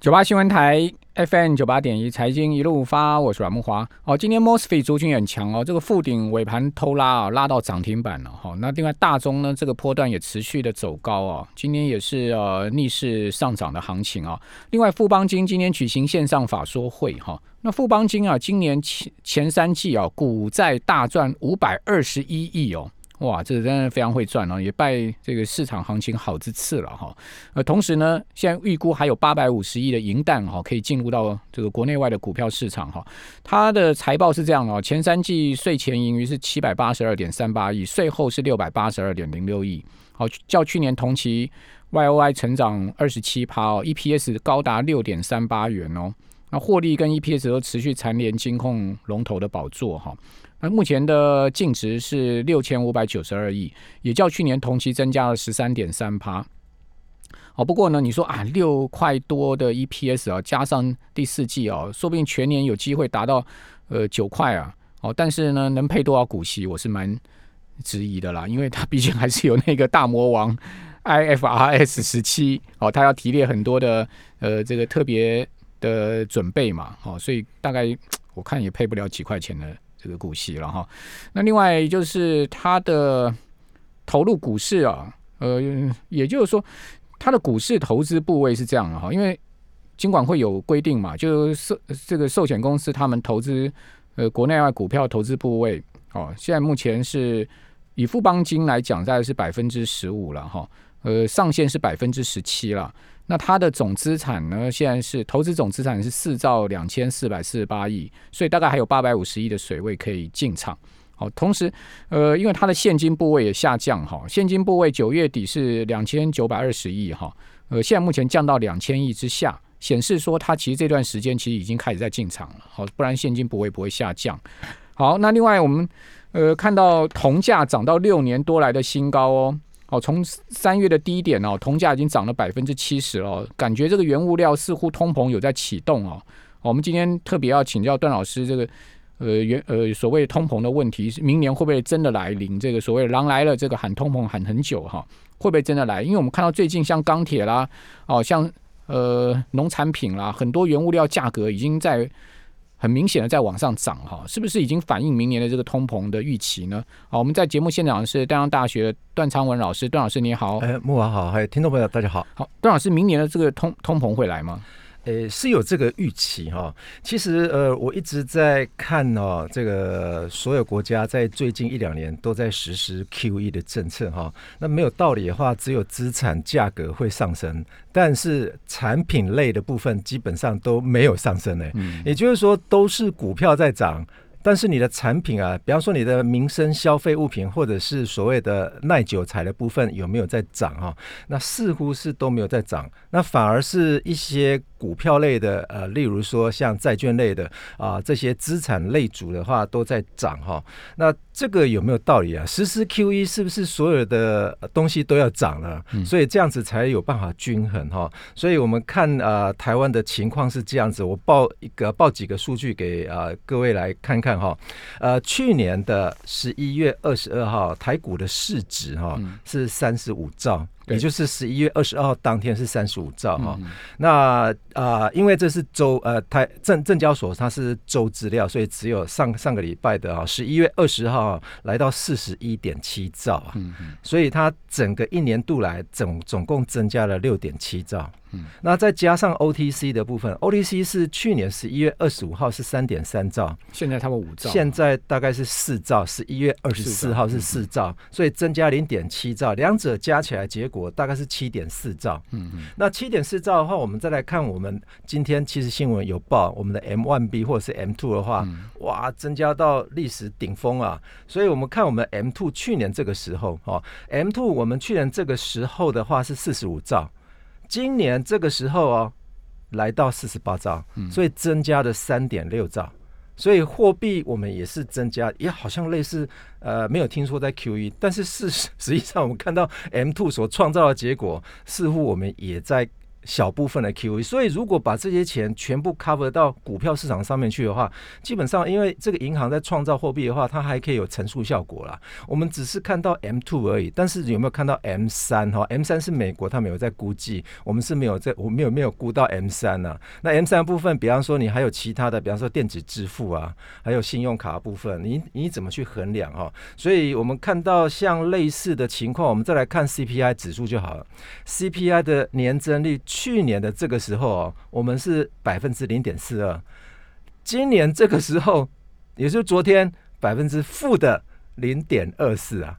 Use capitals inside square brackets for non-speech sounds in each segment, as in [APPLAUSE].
九八新闻台 FM 九八点一财经一路发，我是阮木华。哦，今天 Mosfet 族群很强哦，这个附顶尾盘偷拉啊，拉到涨停板了哈。那另外大中呢，这个波段也持续的走高啊，今天也是呃逆势上涨的行情啊。另外富邦金今天举行线上法说会哈，那富邦金啊，今年前前三季啊，股债大赚五百二十一亿哦。哇，这个真的非常会赚哦，也拜这个市场行情好之赐了哈。呃，同时呢，现在预估还有八百五十亿的银弹哈，可以进入到这个国内外的股票市场哈。它的财报是这样哦，前三季税前盈余是七百八十二点三八亿，税后是六百八十二点零六亿，好，较去年同期 Y O I 成长二十七趴哦，E P S 高达六点三八元哦，那获利跟 E P S 都持续蝉联金控龙头的宝座哈。那目前的净值是六千五百九十二亿，也较去年同期增加了十三点三趴。哦，不过呢，你说啊，六块多的 EPS 啊，加上第四季哦，说不定全年有机会达到呃九块啊。哦，但是呢，能配多少股息，我是蛮质疑的啦，因为它毕竟还是有那个大魔王 IFRS 十七哦，它要提炼很多的呃这个特别的准备嘛。哦，所以大概我看也配不了几块钱的。这个股息了哈，那另外就是它的投入股市啊，呃，也就是说它的股市投资部位是这样的哈，因为尽管会有规定嘛，就寿这个寿险公司他们投资呃国内外股票投资部位哦，现在目前是以富邦金来讲，大概是百分之十五了哈，呃，上限是百分之十七了。那它的总资产呢？现在是投资总资产是四兆两千四百四十八亿，所以大概还有八百五十亿的水位可以进场。好，同时，呃，因为它的现金部位也下降哈，现金部位九月底是两千九百二十亿哈，呃，现在目前降到两千亿之下，显示说它其实这段时间其实已经开始在进场了。好，不然现金部位不会下降。好，那另外我们呃看到铜价涨到六年多来的新高哦。哦，从三月的低点哦，铜价已经涨了百分之七十了，感觉这个原物料似乎通膨有在启动哦。我们今天特别要请教段老师，这个呃原呃所谓通膨的问题，明年会不会真的来临？这个所谓“狼来了”，这个喊通膨喊很久哈，会不会真的来？因为我们看到最近像钢铁啦，哦像呃农产品啦，很多原物料价格已经在。很明显的在往上涨哈，是不是已经反映明年的这个通膨的预期呢？好，我们在节目现场是丹阳大学段昌文老师，段老师你好，哎，木华好，还有听众朋友大家好，好，段老师，明年的这个通通膨会来吗？呃，是有这个预期哈。其实呃，我一直在看哦，这个所有国家在最近一两年都在实施 QE 的政策哈。那没有道理的话，只有资产价格会上升，但是产品类的部分基本上都没有上升呢。嗯，也就是说，都是股票在涨。但是你的产品啊，比方说你的民生消费物品，或者是所谓的耐久材的部分，有没有在涨哈？那似乎是都没有在涨，那反而是一些股票类的，呃，例如说像债券类的啊，这些资产类组的话都在涨哈。那这个有没有道理啊？实施 Q E 是不是所有的东西都要涨了？所以这样子才有办法均衡哈。所以我们看呃台湾的情况是这样子，我报一个报几个数据给呃各位来看看。看哈，呃，去年的十一月二十二号，台股的市值哈是三十五兆。也就是十一月二十二号当天是三十五兆哈，那啊，因为这是周呃台证证交所它是周资料，所以只有上上个礼拜的啊十一月二十号来到四十一点七兆啊，所以它整个一年度来总总共增加了六点七兆，那再加上 OTC 的部分，OTC 是去年十一月二十五号是三点三兆，现在他们五兆，现在大概是四兆，十一月二十四号是四兆，所以增加零点七兆，两者加起来结果。大概是七点四兆，嗯嗯，那七点四兆的话，我们再来看我们今天其实新闻有报，我们的 M one B 或者是 M two 的话，哇，增加到历史顶峰啊！所以我们看我们 M two 去年这个时候，哦，M two 我们去年这个时候的话是四十五兆，今年这个时候哦，来到四十八兆，所以增加了三点六兆。所以货币我们也是增加，也好像类似，呃，没有听说在 QE，但是事实实际上我们看到 M two 所创造的结果，似乎我们也在小部分的 QE，所以如果把这些钱全部 cover 到股票市场上面去的话，基本上因为这个银行在创造货币的话，它还可以有乘数效果啦。我们只是看到 M two 而已，但是有没有看到 M 三哈？M 三是美国他们有在估计，我们是没有在，我没有没有估到 M 三呢。那 M 三部分，比方说你还有其他的，比方说电子支付啊，还有信用卡部分，你你怎么去衡量哈？所以我们看到像类似的情况，我们再来看 CPI 指数就好了。CPI 的年增率。去年的这个时候哦，我们是百分之零点四二，今年这个时候，也就是昨天百分之负的零点二四啊，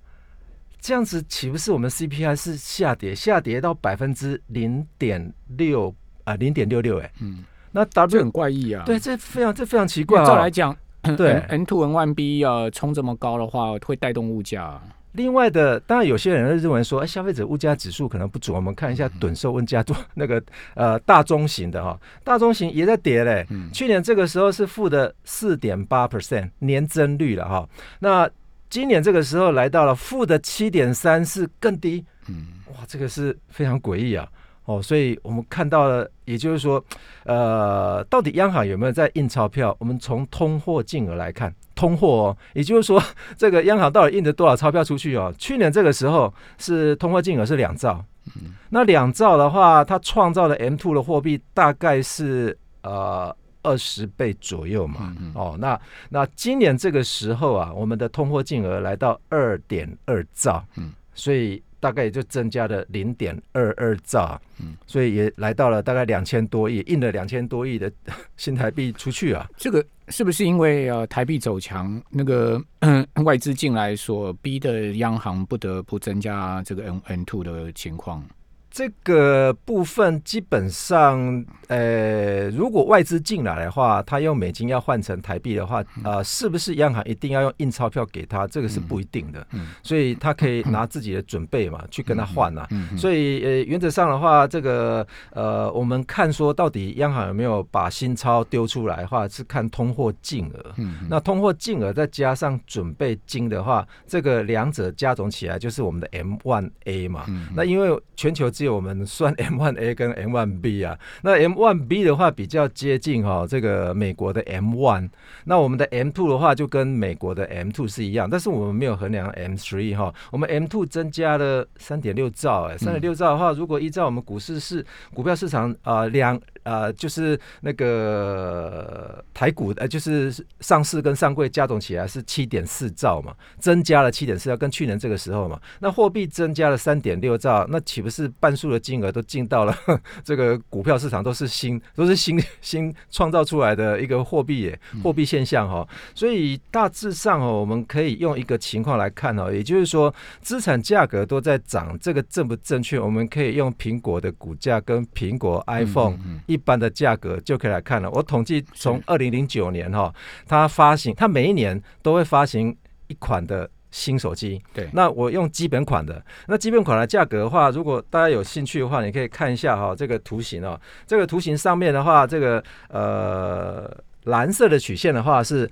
这样子岂不是我们 CPI 是下跌，下跌到百分之零点六啊，零点六六哎，嗯，那 W 很怪异啊，对，这非常这非常奇怪啊。照来讲，对。N two N one B 啊，冲这么高的话，会带动物价。另外的，当然有些人认为说，哎，消费者物价指数可能不足。我们看一下趸售问价多那个 [LAUGHS] 呃大中型的哈，大中型也在跌嘞。去年这个时候是负的四点八 percent 年增率了哈，那今年这个时候来到了负的七点三，是更低。嗯，哇，这个是非常诡异啊。哦，所以我们看到了，也就是说，呃，到底央行有没有在印钞票？我们从通货金额来看。通货哦，[LAUGHS] 也就是说，这个央行到底印了多少钞票出去哦？去年这个时候是通货金额是两兆，嗯那两兆的话，它创造的 M two 的货币大概是呃二十倍左右嘛。哦，那那今年这个时候啊，我们的通货金额来到二点二兆，嗯，所以。大概也就增加了零点二二兆，嗯，所以也来到了大概两千多亿，印了两千多亿的 [LAUGHS] 新台币出去啊。这个是不是因为呃台币走强，那个 [CLEARS THROAT] 外资进来所逼的央行不得不增加这个 N N two 的情况？这个部分基本上，呃，如果外资进来的话，他用美金要换成台币的话，呃，是不是央行一定要用印钞票给他？这个是不一定的，所以他可以拿自己的准备嘛，去跟他换呐。所以，呃，原则上的话，这个，呃，我们看说到底央行有没有把新钞丢出来的话，是看通货净额。那通货净额再加上准备金的话，这个两者加总起来就是我们的 M one A 嘛。那因为全球。我们算 [LAUGHS] M one A 跟 M one B 啊，那 M one B 的话比较接近哈这个美国的 M one，那我们的 M two 的话就跟美国的 M two 是一样，但是我们没有衡量 M three 哈，我们 M two 增加了三点六兆哎，三点六兆的话，如果依照我们股市市股票市场啊两。呃，就是那个台股，呃，就是上市跟上柜加总起来是七点四兆嘛，增加了七点四兆，跟去年这个时候嘛，那货币增加了三点六兆，那岂不是半数的金额都进到了 [LAUGHS] 这个股票市场，都是新，都是新新创造出来的一个货币，货币现象哈。所以大致上哦，我们可以用一个情况来看哦，也就是说资产价格都在涨，这个正不正确？我们可以用苹果的股价跟苹果 iPhone。一般的价格就可以来看了。我统计从二零零九年哈，它发行，它每一年都会发行一款的新手机。对，那我用基本款的，那基本款的价格的话，如果大家有兴趣的话，你可以看一下哈，这个图形哦，这个图形上面的话，这个呃蓝色的曲线的话是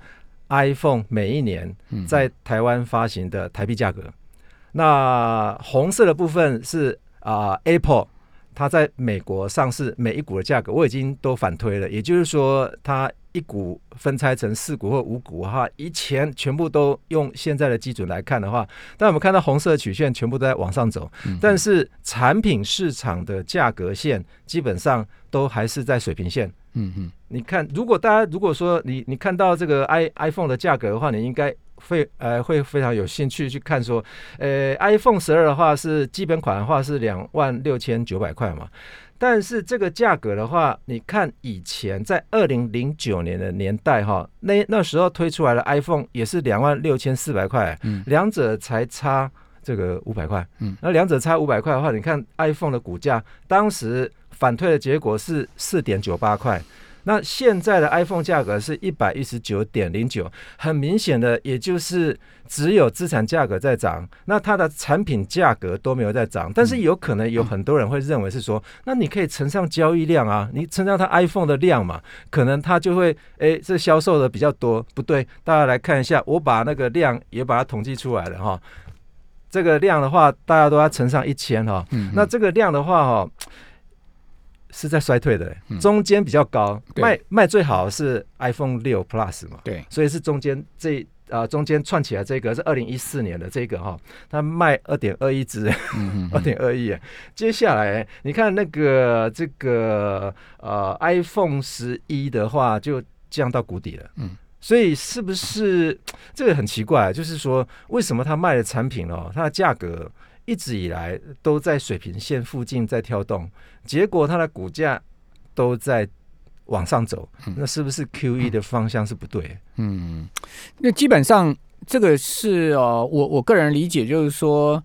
iPhone 每一年在台湾发行的台币价格，那红色的部分是啊 Apple。它在美国上市每一股的价格，我已经都反推了。也就是说，它一股分拆成四股或五股哈，以前全部都用现在的基准来看的话，但我们看到红色曲线全部都在往上走，但是产品市场的价格线基本上都还是在水平线。嗯嗯，你看，如果大家如果说你你看到这个 i iPhone 的价格的话，你应该。会呃会非常有兴趣去看说，呃 iPhone 十二的话是基本款的话是两万六千九百块嘛，但是这个价格的话，你看以前在二零零九年的年代哈，那那时候推出来的 iPhone 也是两万六千四百块，嗯，两者才差这个五百块，嗯，那两者差五百块的话，你看 iPhone 的股价当时反推的结果是四点九八块。那现在的 iPhone 价格是一百一十九点零九，很明显的，也就是只有资产价格在涨，那它的产品价格都没有在涨。但是有可能有很多人会认为是说，那你可以乘上交易量啊，你乘上它 iPhone 的量嘛，可能它就会诶，这销售的比较多。不对，大家来看一下，我把那个量也把它统计出来了哈。这个量的话，大家都要乘上一千哈。那这个量的话哈。是在衰退的，嗯中间比较高，对卖卖最好是 iPhone 六 Plus 嘛，对，所以是中间这呃中间串起来这个是二零一四年的这个哈，它卖二点二亿只，嗯 [LAUGHS] 二点二亿。接下来你看那个这个呃 iPhone 十一的话就降到谷底了，嗯。所以是不是这个很奇怪？就是说，为什么它卖的产品哦，它的价格一直以来都在水平线附近在跳动，结果它的股价都在往上走，那是不是 Q E 的方向是不对？嗯，那基本上这个是哦，我我个人理解就是说，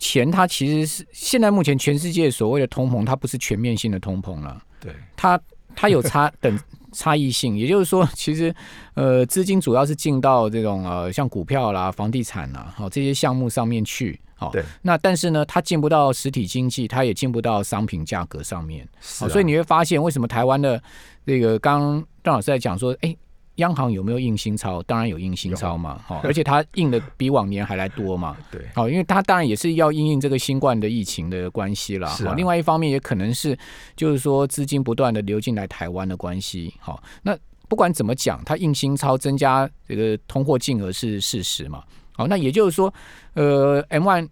钱它其实是现在目前全世界所谓的通膨，它不是全面性的通膨了，对，它它有差等差异性，也就是说，其实呃，资金主要是进到这种呃像股票啦、房地产啦，好、这些项目上面去。好、对，那但是呢，它进不到实体经济，它也进不到商品价格上面。是、哦，啊所以你会发现为什么台湾的这个刚刚段老师在讲说，哎，央行有没有印新钞？当然有印新钞嘛，好、而且它印的比往年还来多嘛。[LAUGHS] 对，好、因为它当然也是要因应这个新冠的疫情的关系啦。是啊好另外一方面也可能是就是说资金不断的流进来台湾的关系。好、那不管怎么讲，它印新钞增加这个通货净额是事实嘛。好，那也就是说，呃，M one。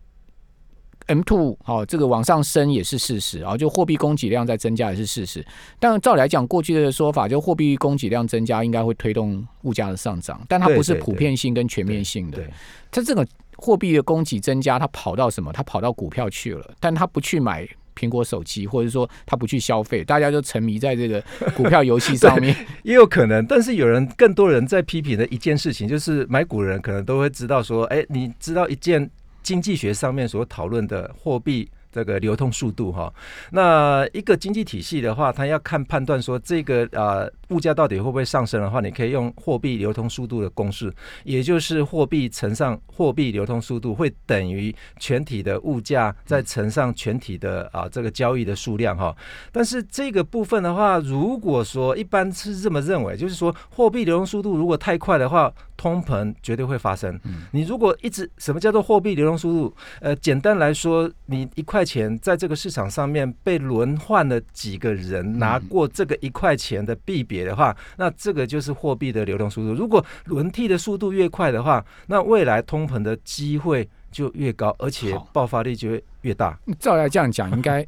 M two 好，这个往上升也是事实啊，就货币供给量在增加也是事实。但照理来讲，过去的说法就货币供给量增加应该会推动物价的上涨，但它不是普遍性跟全面性的。它这个货币的供给增加，它跑到什么？它跑到股票去了，但它不去买苹果手机，或者说他不去消费，大家就沉迷在这个股票游戏上面。[LAUGHS] 也有可能，但是有人更多人在批评的一件事情，就是买股人可能都会知道说，哎，你知道一件经济学上面所讨论的货币。这个流通速度哈，那一个经济体系的话，它要看判断说这个呃物价到底会不会上升的话，你可以用货币流通速度的公式，也就是货币乘上货币流通速度会等于全体的物价再乘上全体的啊这个交易的数量哈。但是这个部分的话，如果说一般是这么认为，就是说货币流通速度如果太快的话，通膨绝对会发生。你如果一直什么叫做货币流动速度？呃，简单来说，你一块钱在这个市场上面被轮换了几个人拿过这个一块钱的币别的话，那这个就是货币的流动速度。如果轮替的速度越快的话，那未来通膨的机会就越高，而且爆发力就会越大。照来这样讲，应该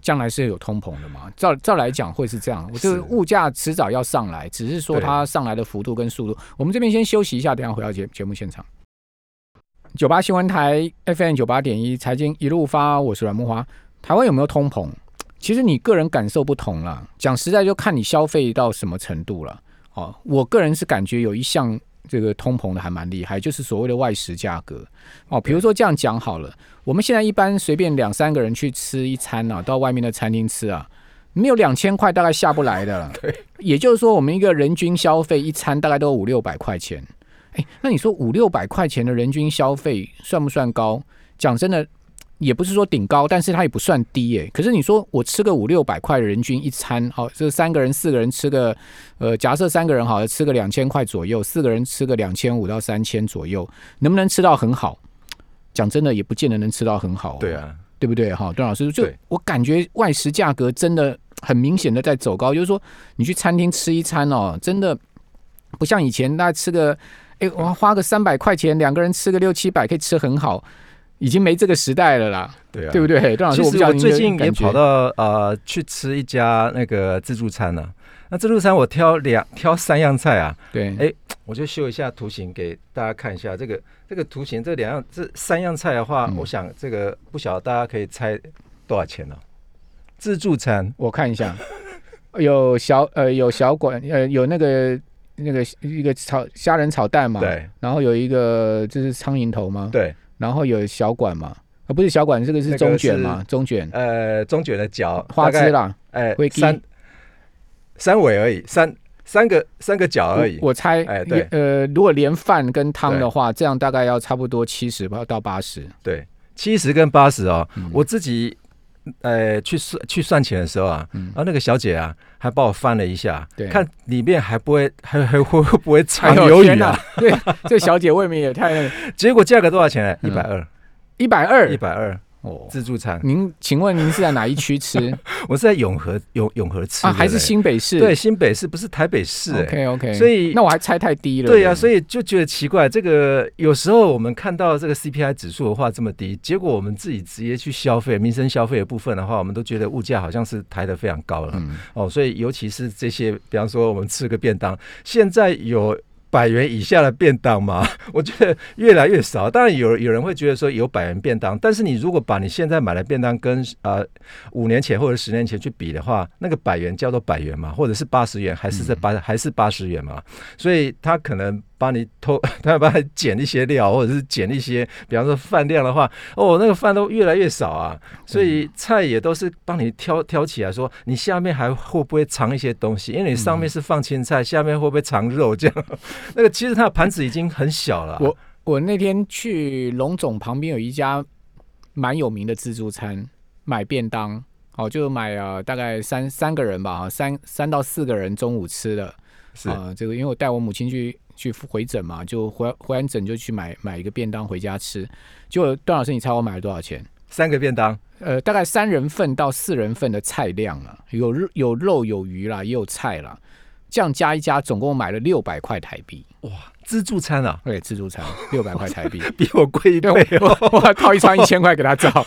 将来是有通膨的嘛？照照来讲会是这样，我这是个物价迟早要上来，只是说它上来的幅度跟速度。我们这边先休息一下，等一下回到节节目现场。九八新闻台 FM 九八点一财经一路发，我是阮木华。台湾有没有通膨？其实你个人感受不同啦。讲实在，就看你消费到什么程度了。哦，我个人是感觉有一项这个通膨的还蛮厉害，就是所谓的外食价格。哦，比如说这样讲好了，我们现在一般随便两三个人去吃一餐啊，到外面的餐厅吃啊，没有两千块大概下不来的了。[LAUGHS] 对，也就是说，我们一个人均消费一餐大概都五六百块钱。哎，那你说五六百块钱的人均消费算不算高？讲真的，也不是说顶高，但是它也不算低耶。可是你说我吃个五六百块人均一餐，好，这三个人四个人吃个，呃，假设三个人好了吃个两千块左右，四个人吃个两千五到三千左右，能不能吃到很好？讲真的，也不见得能吃到很好、对，啊，对不对？哈，段老师，就我感觉外食价格真的很明显的在走高，就是说你去餐厅吃一餐哦，真的不像以前大家吃个，哎，我花个三百块钱，两个人吃个六七百可以吃很好，已经没这个时代了啦，对啊，对不对？段老师，其实我不知道最近也跑到呃去吃一家那个自助餐呢、那自助餐我挑两挑三样菜啊，对，哎我就秀一下图形给大家看一下。这个这个图形这两样这三样菜的话，嗯。我想这个不晓得大家可以猜多少钱呢、自助餐。我看一下，[LAUGHS] 有小呃有小馆呃有那个那个一个炒虾仁炒蛋嘛，，对。然后有一个就是苍蝇头吗？，对，然后有小管嘛，啊不是小管，这个是中卷嘛，中卷。呃中卷的角花枝啦，哎三三尾而已，三三个三个角而已。我我猜，哎对。呃，如果连饭跟汤的话，这样大概要差不多七十到八十。对，七十跟八十哦，嗯。我自己呃去算去算钱的时候啊，嗯然后那个小姐啊还帮我翻了一下，对看里面还不会还还会会不会哎藏鱿鱼啊？对，这小姐未免也太 [LAUGHS] 结果价格多少钱呢？一嗯百二，一百二一，百二。哦，自助餐。您请问您是在哪一区吃 [LAUGHS] 我是在永和永永和吃啊？还是新北市？对新北市，不是台北市、哎 OK OK，所以那我还猜太低了。对呀、所以以就觉得奇怪。这个有时候我们看到这个 CPI 指数的话这么低，结果我们自己直接去消费民生消费的部分的话，我们都觉得物价好像是抬得非常高了。嗯，哦，所以尤其是这些，比方说我们吃个便当，现在有。百元以下的便当嘛？[LAUGHS] 我觉得越来越少。当然有有人会觉得说有百元便当，但是你如果把你现在买的便当跟呃五年前或者十年前去比的话，那个百元叫做百元嘛，或者是八十元，还是这八、还是八十元嘛？所以他可能帮你偷，他 [LAUGHS] 要帮你减一些料，或者是减一些，比方说饭量的话，哦，那个饭都越来越少啊。所以菜也都是帮你挑挑起来说，你下面还会不会藏一些东西？因为你上面是放青菜，下面会不会藏肉？这样，[LAUGHS] 那个其实它的盘子已经很小了。我我那天去龙总旁边有一家蛮有名的自助餐，买便当，哦，就买呃大概三三个人吧，三三到四个人中午吃的，是啊、这个因为我带我母亲去去回诊嘛，就回回完诊就去买买一个便当回家吃。结果段老师，你猜我买了多少钱？三个便当，呃，大概三人份到四人份的菜量了，有肉有肉有鱼啦，也有菜啦，这样加一加，总共买了六百块台币。哇自助餐啊，对，自助餐 [LAUGHS] 六百块台币。[LAUGHS] 比我贵一对，倍哦。我我我套一餐一千块给他照。[LAUGHS]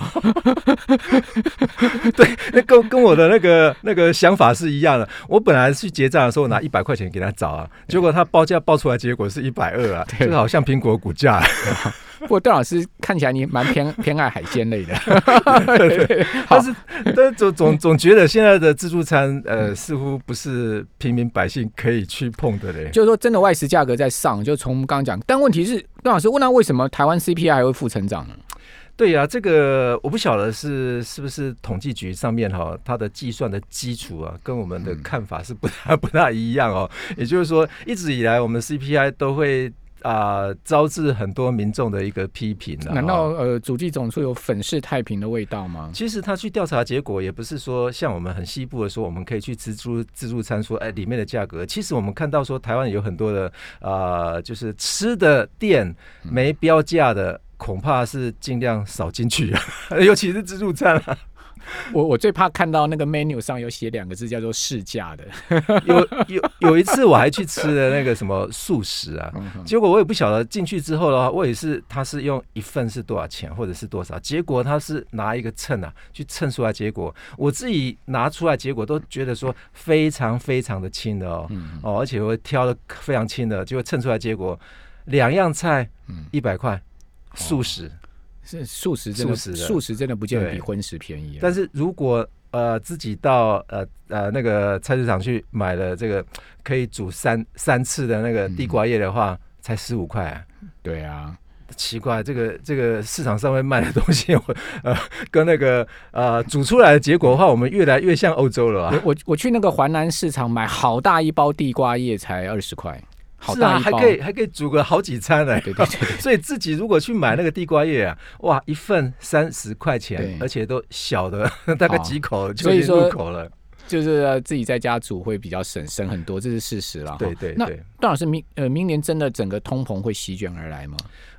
那跟跟我的那个那个想法是一样的。我本来去结账的时候拿一百块钱给他找啊，结果他报价报出来结果是一百二啊，对这个好像苹果股价。[LAUGHS] 不过段老师看起来你蛮偏 [LAUGHS] 偏爱海鲜类的。[LAUGHS] 但是但总总总觉得现在的自助餐呃似乎不是平民百姓可以去碰的嘞。就是说，真的外食价格在上，就从刚刚讲，但问题是，段老师问他为什么台湾 CPI 还会负成长呢？对呀、这个我不晓得是是不是统计局上面哈，它的计算的基础啊，跟我们的看法是不大不大一样哦。也就是说，一直以来我们 CPI 都会啊、招致很多民众的一个批评啊。难道呃，主计总处有粉饰太平的味道吗？其实他去调查结果也不是说像我们很西部的说，我们可以去自助自助餐说，哎，里面的价格。其实我们看到说，台湾有很多的呃，就是吃的店没标价的，恐怕是尽量少进去啊，[LAUGHS] 尤其是自助餐啊。[LAUGHS] 我我最怕看到那个 menu 上有写两个字叫做试驾的。[LAUGHS] 有有有一次我还去吃了那个什么素食啊，结果我也不晓得进去之后的话，我也是他是用一份是多少钱或者是多少，结果他是拿一个秤啊去称出来，结果我自己拿出来结果都觉得说非常非常的轻的哦，哦，而且我挑的非常轻的，结果称出来结果两样菜嗯一百块，素食，是素食真的素食素食真的不见得比荤食便宜、啊。但是如果呃自己到呃呃那个菜市场去买了这个可以煮三三次的那个地瓜叶的话，才十五块、啊。对啊，奇怪，这个这个市场上面卖的东西，我呃跟那个呃煮出来的结果的话，我们越来越像欧洲了啊。我我我去那个环南市场买好大一包地瓜叶才二十块，好是啊，大一包。还可以还可以煮个好几餐呢、对对对对 [LAUGHS] 所以自己如果去买那个地瓜叶啊，哇，一份三十块钱，而且都小的，[LAUGHS] 大概几口就入口了。就是呃自己在家煮会比较省省很多，这是事实啦。哈那对对对。段老师明呃明年真的整个通膨会席卷而来吗？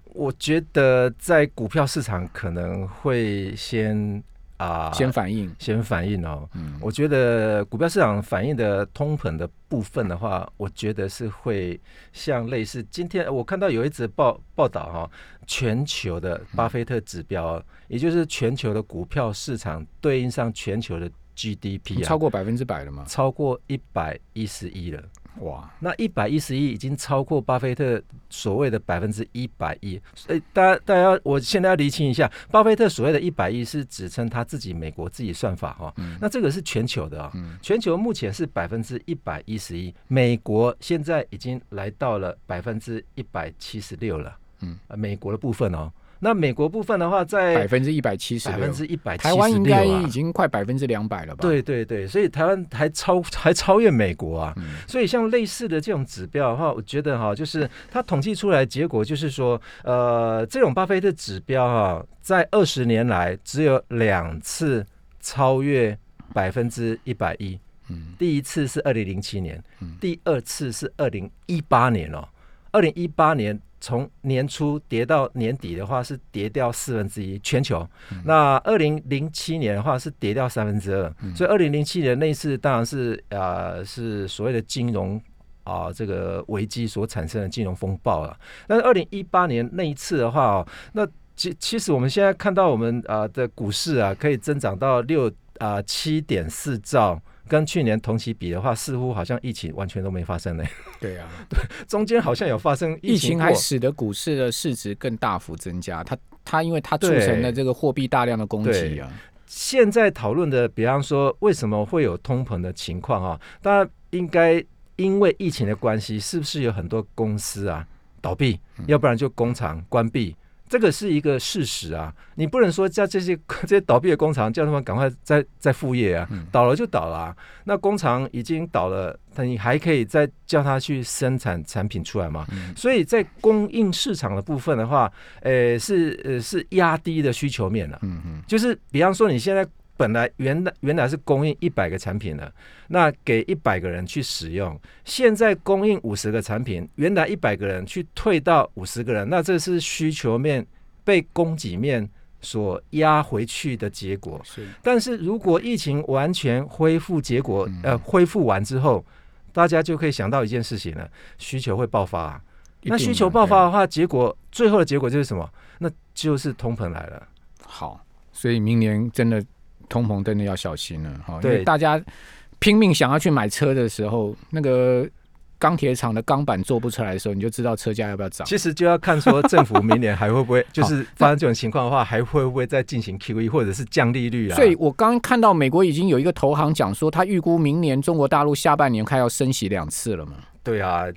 我觉得在股票市场可能会先啊、先反应，先反应哦。嗯，我觉得股票市场反映的通膨的部分的话，我觉得是会像类似今天我看到有一则报报道哈、全球的巴菲特指标，也就是全球的股票市场对应上全球的 GDP 啊，超过百分之百了吗？超过一百一十一了。哇，那一百一十亿已经超过巴菲特所谓的百分之一百亿。所以大家大家，我现在要厘清一下，巴菲特所谓的一百亿是指称他自己美国自己算法哈、嗯那这个是全球的啊、嗯全球目前是百分之一百一十一，美国现在已经来到了百分之一百七十六了。嗯呃，美国的部分哦，那美国部分的话百在分之一百七十百分之一百七台十湾应该已。经快百分之两百了吧？，对对对，所以台湾还超 [LAUGHS] 还超越美国啊，嗯。所以像类似的这种指标的话，我觉得哈，就是它统计出来的结果就是说，呃，这种巴菲特指标哈，在二十年来只有两次超越百分之一百一，嗯。第一次是二零零七年嗯，第二次是二零一八年哦，二零一八年从年初跌到年底的话，是跌掉四分之一，全球。那二零零七年的话是跌掉三分之二，所以二零零七年那一次当然是呃是所谓的金融啊这个危机所产生的金融风暴了。但是二零一八年那一次的话哦，那其其实我们现在看到我们啊的股市啊可以增长到六啊七点四兆。跟去年同期比的话，似乎好像疫情完全都没发生呢。[LAUGHS] 对啊，对，[LAUGHS] 中间好像有发生疫情，还使得股市的市值更大幅增加。它它因为它促成了这个货币大量的供给啊。现在讨论的，比方说为什么会有通膨的情况啊？当然应该因为疫情的关系，是不是有很多公司啊倒闭，要不然就工厂关闭。这个是一个事实啊，你不能说叫这些 [LAUGHS] 这些倒闭的工厂叫他们赶快再再复业啊，倒了就倒了。那工厂已经倒了，那你还可以再叫他去生产产品出来吗？所以在供应市场的部分的话，呃，是呃是压低的需求面了。嗯嗯，就是比方说你现在。本来原来原来是供应一百个产品的，那给一百个人去使用，现在供应五十个产品，原来一百个人去退到五十个人，那这是需求面被供给面所压回去的结果。是，但是如果疫情完全恢复，结果呃恢复完之后，大家就可以想到一件事情了，需求会爆发。那需求爆发的话，结果最后的结果就是什么？那就是通膨来了。好，所以明年真的。通膨真的要小心了哈，因为大家拼命想要去买车的时候，那个钢铁厂的钢板做不出来的时候，你就知道车价要不要涨。其实就要看说政府明年还会不会，[LAUGHS] 就是发生这种情况的话，还会不会再进行 QE 或者是降利率啊？所以我刚看到美国已经有一个投行讲说，他预估明年中国大陆下半年快要升息两次了嘛。对啊，